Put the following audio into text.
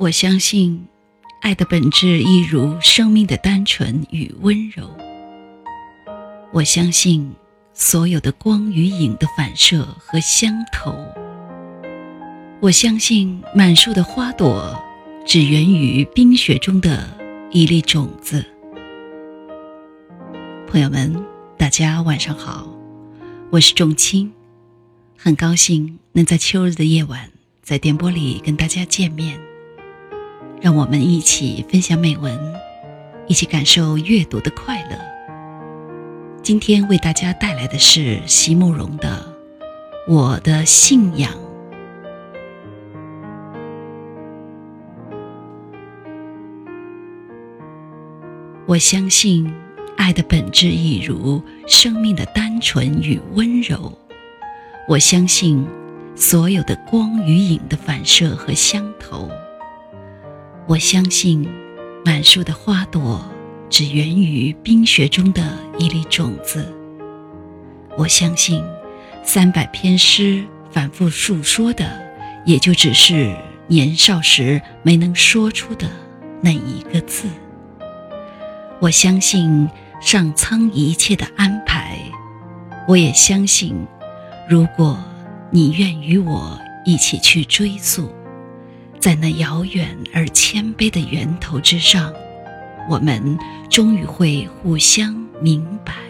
我相信，爱的本质一如生命的单纯与温柔。我相信，所有的光与影的反射和相投。我相信，满树的花朵只源于冰雪中的一粒种子。朋友们，大家晚上好，我是仲青，很高兴能在秋日的夜晚在电波里跟大家见面。让我们一起分享美文，一起感受阅读的快乐。今天为大家带来的是席慕容的《我的信仰》。我相信，爱的本质一如生命的单纯与温柔。我相信，所有的光与影的反射和相投。我相信，满树的花朵只源于冰雪中的一粒种子。我相信，三百篇诗反复述说的，也就只是年少时没能说出的那一个字。我相信上苍一切的安排，我也相信，如果你愿与我一起去追溯。在那遥远而谦卑的源头之上，我们终于会互相明白。